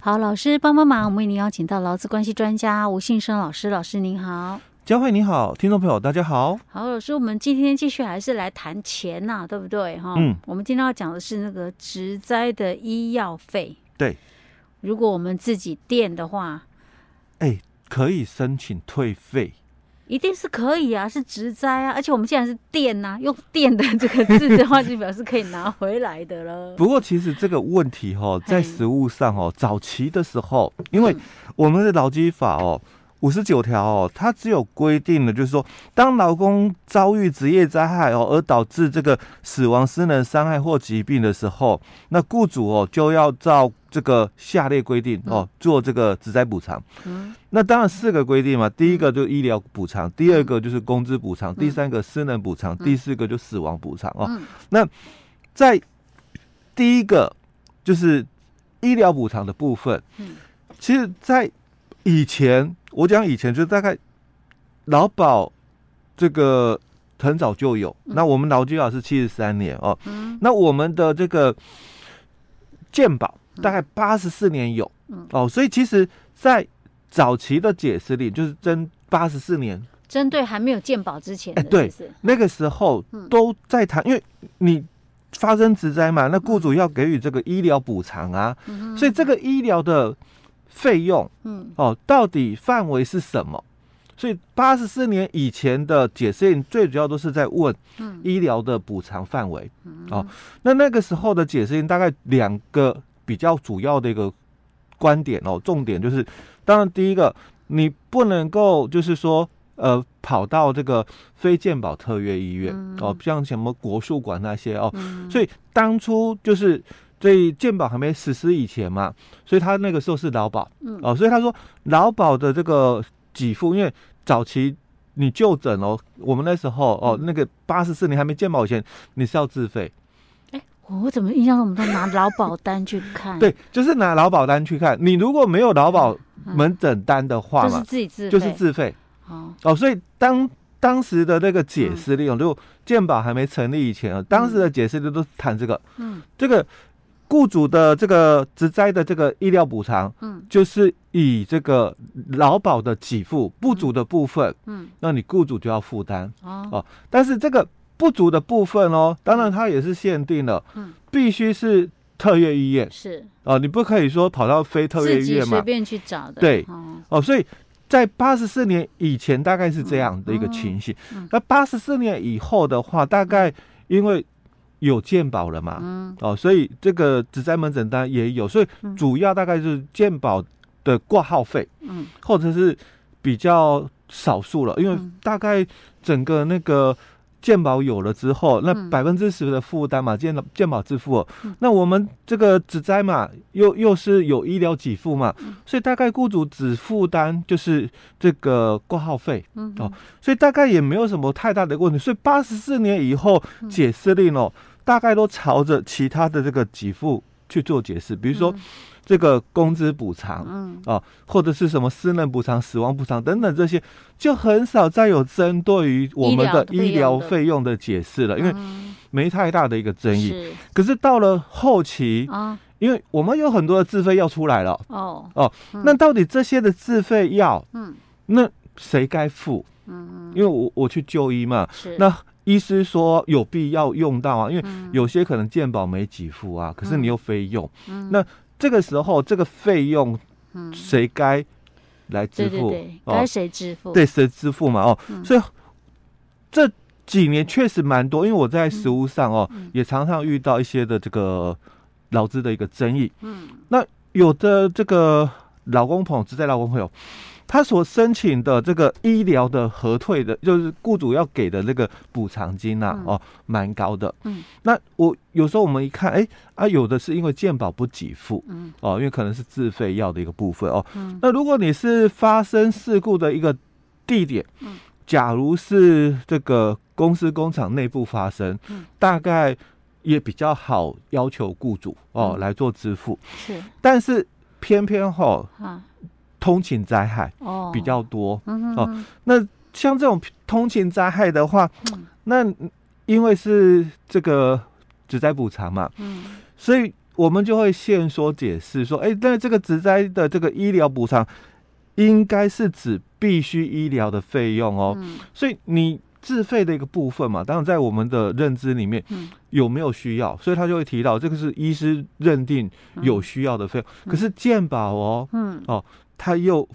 好，老师帮帮忙，我们为您邀请到劳资关系专家吴信生老师，老师您好。佳慧你好，听众朋友大家好。好，老师，我们今天继续还是来谈钱呐、啊，对不对？哈，嗯，我们今天要讲的是那个植栽的医药费。对，如果我们自己垫的话，哎、欸，可以申请退费，一定是可以啊，是职灾啊，而且我们既然是电呐、啊，用电的这个字的话，就表示可以拿回来的了。不过，其实这个问题哈，在实物上哦，早期的时候，因为我们的劳基法哦。五十九条哦，它只有规定了，就是说，当劳工遭遇职业灾害哦，而导致这个死亡、失能、伤害或疾病的时候，那雇主哦就要照这个下列规定哦做这个职灾补偿。嗯，那当然四个规定嘛，第一个就是医疗补偿，第二个就是工资补偿，第三个失能补偿，第四个就死亡补偿哦。那在第一个就是医疗补偿的部分，嗯，其实，在以前。我讲以前就大概劳保这个很早就有，嗯、那我们劳基法是七十三年哦，嗯、那我们的这个健保大概八十四年有，嗯、哦，所以其实，在早期的解释里，就是针八十四年，针对还没有鉴保之前，哎，对，那个时候都在谈，因为你发生职灾嘛，那雇主要给予这个医疗补偿啊，嗯、所以这个医疗的。费用，嗯，哦，到底范围是什么？所以八十四年以前的解释令最主要都是在问，嗯，医疗的补偿范围，嗯，哦，那那个时候的解释令大概两个比较主要的一个观点哦，重点就是，当然第一个，你不能够就是说，呃，跑到这个非健保特约医院，嗯，哦，像什么国术馆那些哦，嗯，所以当初就是。所以健保还没实施以前嘛，所以他那个时候是劳保，嗯哦，所以他说劳保的这个给付，因为早期你就诊哦，我们那时候哦，那个八十四年还没健保以前，你是要自费。哎，我怎么印象中我们都拿劳保单去看？对，就是拿劳保单去看。你如果没有劳保门诊单的话嘛，就是自己自，就是自费。哦哦，所以当当时的那个解释利用，就健保还没成立以前啊，当时的解释的都是谈这个，嗯，这个。雇主的这个职灾的这个医疗补偿，嗯，就是以这个劳保的给付不足的部分，嗯，那你雇主就要负担哦。但是这个不足的部分哦，当然它也是限定了，嗯，必须是特约医院是。哦，你不可以说跑到非特约医院嘛，随便去找的。对。哦，所以在八十四年以前大概是这样的一个情形，那八十四年以后的话，大概因为。有健保了嘛？嗯，哦，所以这个只在门诊单也有，所以主要大概就是健保的挂号费，嗯，或者是比较少数了，因为大概整个那个健保有了之后，那百分之十的负担嘛，健健保支付，那我们这个只灾嘛，又又是有医疗给付嘛，所以大概雇主只负担就是这个挂号费，嗯，哦，所以大概也没有什么太大的问题，所以八十四年以后解释令哦。大概都朝着其他的这个给付去做解释，比如说这个工资补偿，嗯。啊，或者是什么私人补偿、死亡补偿等等这些，就很少再有针对于我们的医疗费用的解释了，因为没太大的一个争议。是。可是到了后期啊，因为我们有很多的自费药出来了，哦。哦，那到底这些的自费药，嗯，那谁该付？嗯，因为我我去就医嘛，是那。医师说有必要用到啊，因为有些可能健保没给付啊，嗯、可是你又非用，嗯、那这个时候这个费用谁该来支付？该谁支付？对，谁支付嘛？哦，嗯、所以这几年确实蛮多，因为我在实务上哦，嗯、也常常遇到一些的这个劳资的一个争议。嗯，那有的这个劳工朋友，只在劳工朋友。他所申请的这个医疗的核退的，就是雇主要给的那个补偿金呐、哦，蛮高的。嗯，那我有时候我们一看，哎啊，有的是因为健保不给付，嗯，哦，因为可能是自费药的一个部分哦。嗯，那如果你是发生事故的一个地点，嗯，假如是这个公司工厂内部发生，嗯，大概也比较好要求雇主哦、嗯、来做支付。是，但是偏偏哈、哦。啊通勤灾害比较多。哦，嗯、哦，那像这种通勤灾害的话，嗯、那因为是这个职灾补偿嘛，嗯，所以我们就会限缩解释说，哎，那这个职灾的这个医疗补偿，应该是指必须医疗的费用哦。嗯、所以你自费的一个部分嘛，当然在我们的认知里面，有没有需要？所以他就会提到这个是医师认定有需要的费用。嗯、可是健保哦，嗯，哦，他又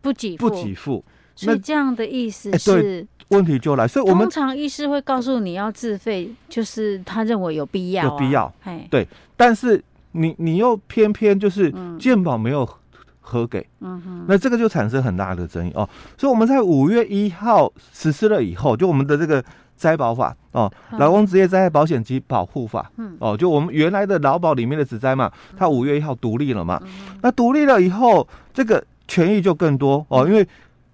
不给不给付。所以这样的意思是，问题就来。所以我们通常医师会告诉你要自费，就是他认为有必要、啊，有必要。对。但是你你又偏偏就是健保没有核给，嗯哼，那这个就产生很大的争议哦。所以我们在五月一号实施了以后，就我们的这个灾保法哦，劳工职业灾害保险及保护法，嗯，哦，就我们原来的劳保里面的职灾嘛，它五月一号独立了嘛，那独立了以后，这个权益就更多哦，因为。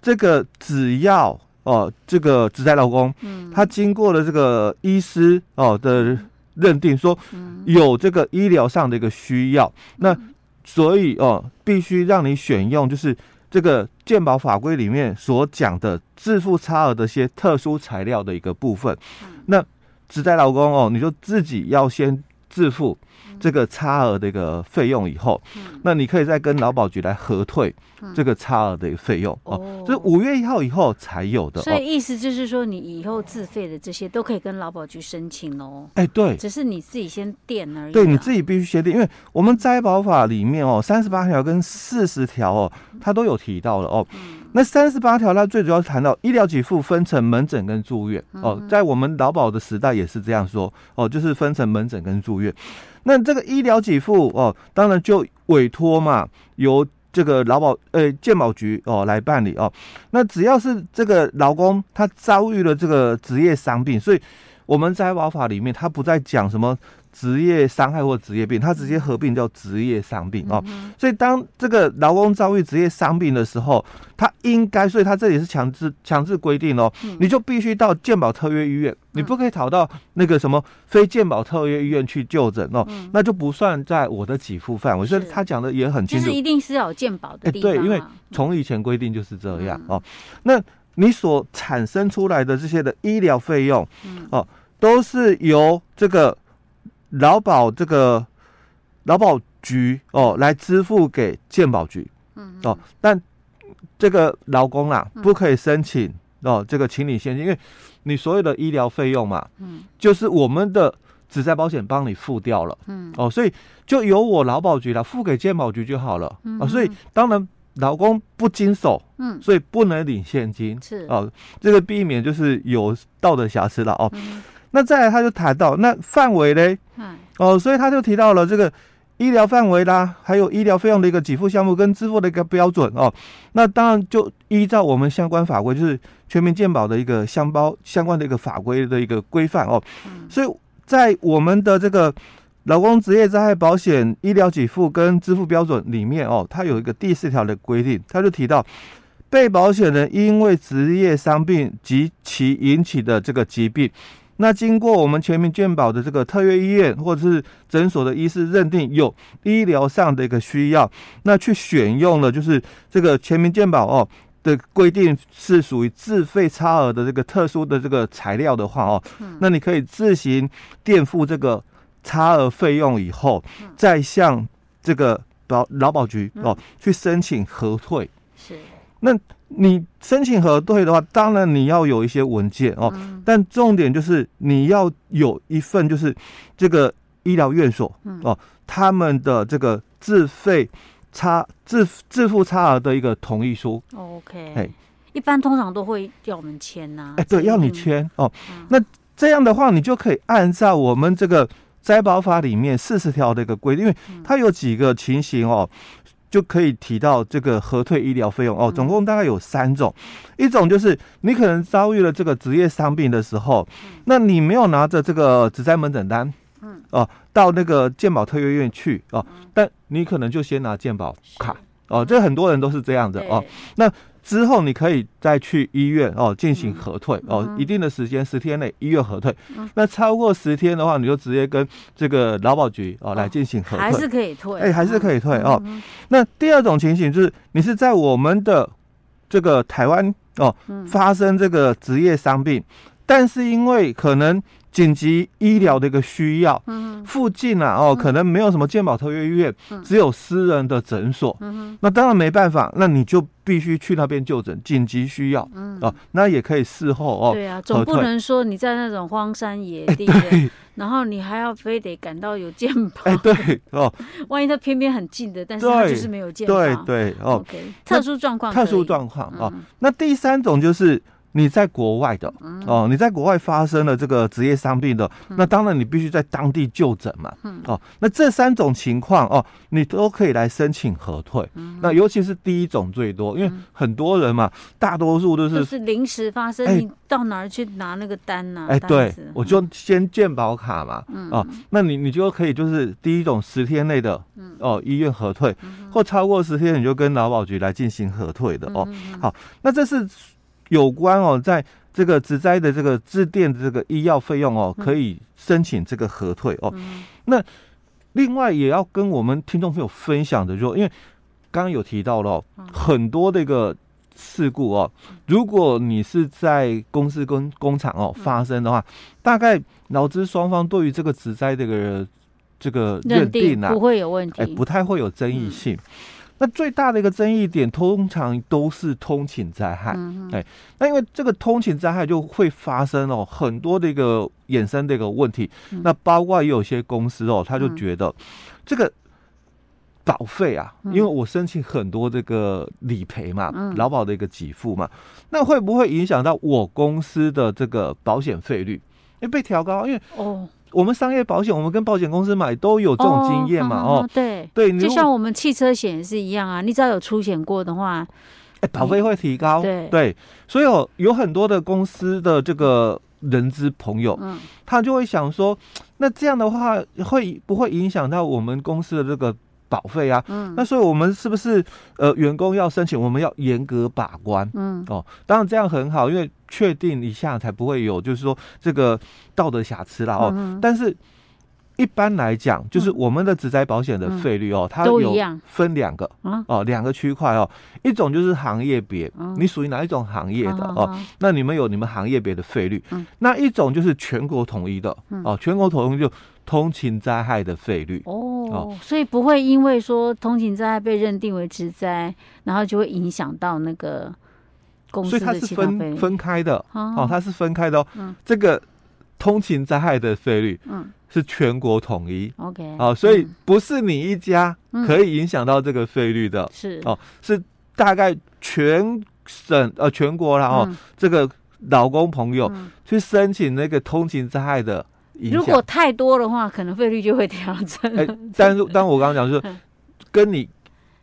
这个只要哦，这个职灾劳工，嗯，他经过了这个医师哦的认定，说有这个医疗上的一个需要，那所以哦，必须让你选用就是这个鉴宝法规里面所讲的自负差额的一些特殊材料的一个部分，那只在老公哦，你就自己要先自付。这个差额的一个费用以后，嗯、那你可以再跟劳保局来核退这个差额的一个费用、嗯、哦。这是五月一号以后才有的，所以意思就是说，你以后自费的这些都可以跟劳保局申请哦。哎，对，只是你自己先垫而已。对，你自己必须先垫，因为我们灾保法里面哦，三十八条跟四十条哦，它都有提到了哦。嗯、那三十八条它最主要谈到医疗给付分成门诊跟住院哦，在我们劳保的时代也是这样说哦，就是分成门诊跟住院。那这个医疗给付哦，当然就委托嘛，由这个劳保呃健保局哦来办理哦。那只要是这个劳工他遭遇了这个职业伤病，所以我们在劳法里面他不再讲什么。职业伤害或职业病，他直接合并叫职业伤病哦。嗯、所以当这个劳工遭遇职业伤病的时候，他应该，所以他这里是强制强制规定哦，嗯、你就必须到健保特约医院，嗯、你不可以逃到那个什么非健保特约医院去就诊哦，嗯、那就不算在我的给付范围。所以他讲的也很清楚，就是一定是要有健保的地方、啊欸。对，因为从以前规定就是这样、嗯、哦。那你所产生出来的这些的医疗费用，嗯、哦，都是由这个。劳保这个劳保局哦，来支付给健保局，嗯哦，但这个劳工啊，不可以申请哦，这个请领现金，因为你所有的医疗费用嘛，嗯，就是我们的职灾保险帮你付掉了，嗯。哦，所以就由我劳保局来付给健保局就好了，嗯，所以当然劳工不经手，嗯，所以不能领现金，是。哦，这个避免就是有道德瑕疵了哦。那再来，他就谈到那范围嘞，嗯，哦，所以他就提到了这个医疗范围啦，还有医疗费用的一个给付项目跟支付的一个标准哦。那当然就依照我们相关法规，就是全民健保的一个相包相关的一个法规的一个规范哦。所以在我们的这个劳工职业灾害保险医疗给付跟支付标准里面哦，它有一个第四条的规定，他就提到被保险人因为职业伤病及其引起的这个疾病。那经过我们全民健保的这个特约医院或者是诊所的医师认定有医疗上的一个需要，那去选用了就是这个全民健保哦的规定是属于自费差额的这个特殊的这个材料的话哦，那你可以自行垫付这个差额费用以后，再向这个保劳保局哦去申请核退。是，那。你申请核对的话，当然你要有一些文件哦，嗯、但重点就是你要有一份就是这个医疗院所、嗯、哦，他们的这个自费差自自付差额的一个同意书。OK，哎，一般通常都会要我们签呐。哎，对，要你签哦。嗯、那这样的话，你就可以按照我们这个灾保法里面四十条的一个规定，因为它有几个情形哦。就可以提到这个核退医疗费用。哦，总共大概有三种，一种就是你可能遭遇了这个职业伤病的时候，那你没有拿着这个职灾门诊单，嗯，哦，到那个健保特约院去哦，但你可能就先拿健保卡。哦，这很多人都是这样的哦，那。之后你可以再去医院哦进行核退哦，一定的时间十天内医院核退。那超过十天的话，你就直接跟这个劳保局哦来进行核退，还是可以退，哎，还是可以退哦。那第二种情形就是你是在我们的这个台湾哦发生这个职业伤病，但是因为可能紧急医疗的一个需要，嗯。附近啊哦，可能没有什么健保特约医院，只有私人的诊所，嗯那当然没办法，那你就必须去那边就诊，紧急需要，哦，那也可以事后哦，对啊，总不能说你在那种荒山野地对，然后你还要非得赶到有健保，哎，对哦，万一他偏偏很近的，但是他就是没有健保，对对哦，OK，特殊状况，特殊状况啊，那第三种就是。你在国外的哦，你在国外发生了这个职业伤病的，那当然你必须在当地就诊嘛。哦，那这三种情况哦，你都可以来申请核退。那尤其是第一种最多，因为很多人嘛，大多数都是就是临时发生，你到哪儿去拿那个单呢？哎，对，我就先健保卡嘛。哦，那你你就可以就是第一种十天内的哦医院核退，或超过十天你就跟劳保局来进行核退的哦。好，那这是。有关哦，在这个职灾的这个致电的这个医药费用哦，可以申请这个核退哦。那另外也要跟我们听众朋友分享的，就因为刚刚有提到了很多这个事故哦，如果你是在公司跟工厂哦发生的话，大概劳资双方对于这个职灾这个这个认定啊，不会有问题，哎，不太会有争议性。那最大的一个争议点，通常都是通勤灾害。嗯、哎，那因为这个通勤灾害就会发生哦，很多的一个衍生的一个问题。嗯、那包括也有些公司哦，他就觉得这个保费啊，嗯、因为我申请很多这个理赔嘛，劳、嗯、保的一个给付嘛，那会不会影响到我公司的这个保险费率？因为，被调高，因为哦。我们商业保险，我们跟保险公司买都有这种经验嘛？哦，哦对对，就像我们汽车险也是一样啊。你只要有出险过的话，哎，保费会提高。对对，所以有有很多的公司的这个人资朋友，嗯，他就会想说，那这样的话会不会影响到我们公司的这个？保费啊，嗯，那所以我们是不是呃员工要申请，我们要严格把关，嗯，哦，当然这样很好，因为确定一下才不会有就是说这个道德瑕疵啦哦，嗯、但是一般来讲，就是我们的职灾保险的费率哦，嗯、它有分两个哦，两个区块哦，一种就是行业别，嗯、你属于哪一种行业的哦，嗯、那你们有你们行业别的费率，嗯、那一种就是全国统一的，嗯、哦，全国统一就。通勤灾害的费率。哦，哦，所以不会因为说通勤灾害被认定为职灾，然后就会影响到那个公司的其他费率。所以它是分分开的哦，哦，它是分开的哦。嗯，这个通勤灾害的费率，嗯，是全国统一。OK，哦，所以不是你一家可以影响到这个费率的，是。哦，是大概全省呃全国然后，嗯，这个老公朋友去申请那个通勤灾害的。如果太多的话，可能费率就会调整。哎、欸，但是，但我刚刚讲就是，跟你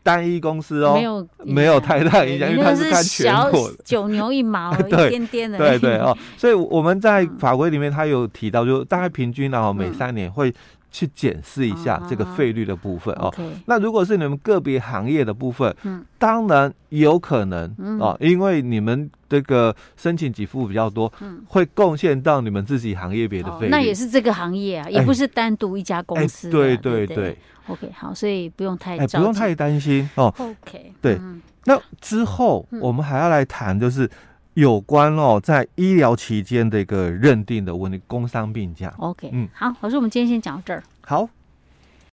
单一公司哦，没有没有太大影响，因为它是看全国的，九牛一毛，一点点的。对对哦，所以我们在法规里面，它有提到，就大概平均然后每三年会。去检视一下这个费率的部分哦。那如果是你们个别行业的部分，嗯，当然有可能哦，因为你们这个申请给付比较多，嗯，会贡献到你们自己行业别的费率。那也是这个行业啊，也不是单独一家公司。对对对。OK，好，所以不用太不用太担心哦。OK，对。那之后我们还要来谈，就是有关哦，在医疗期间的一个认定的问题，工伤病假。OK，嗯，好，老师，我们今天先讲到这儿。好。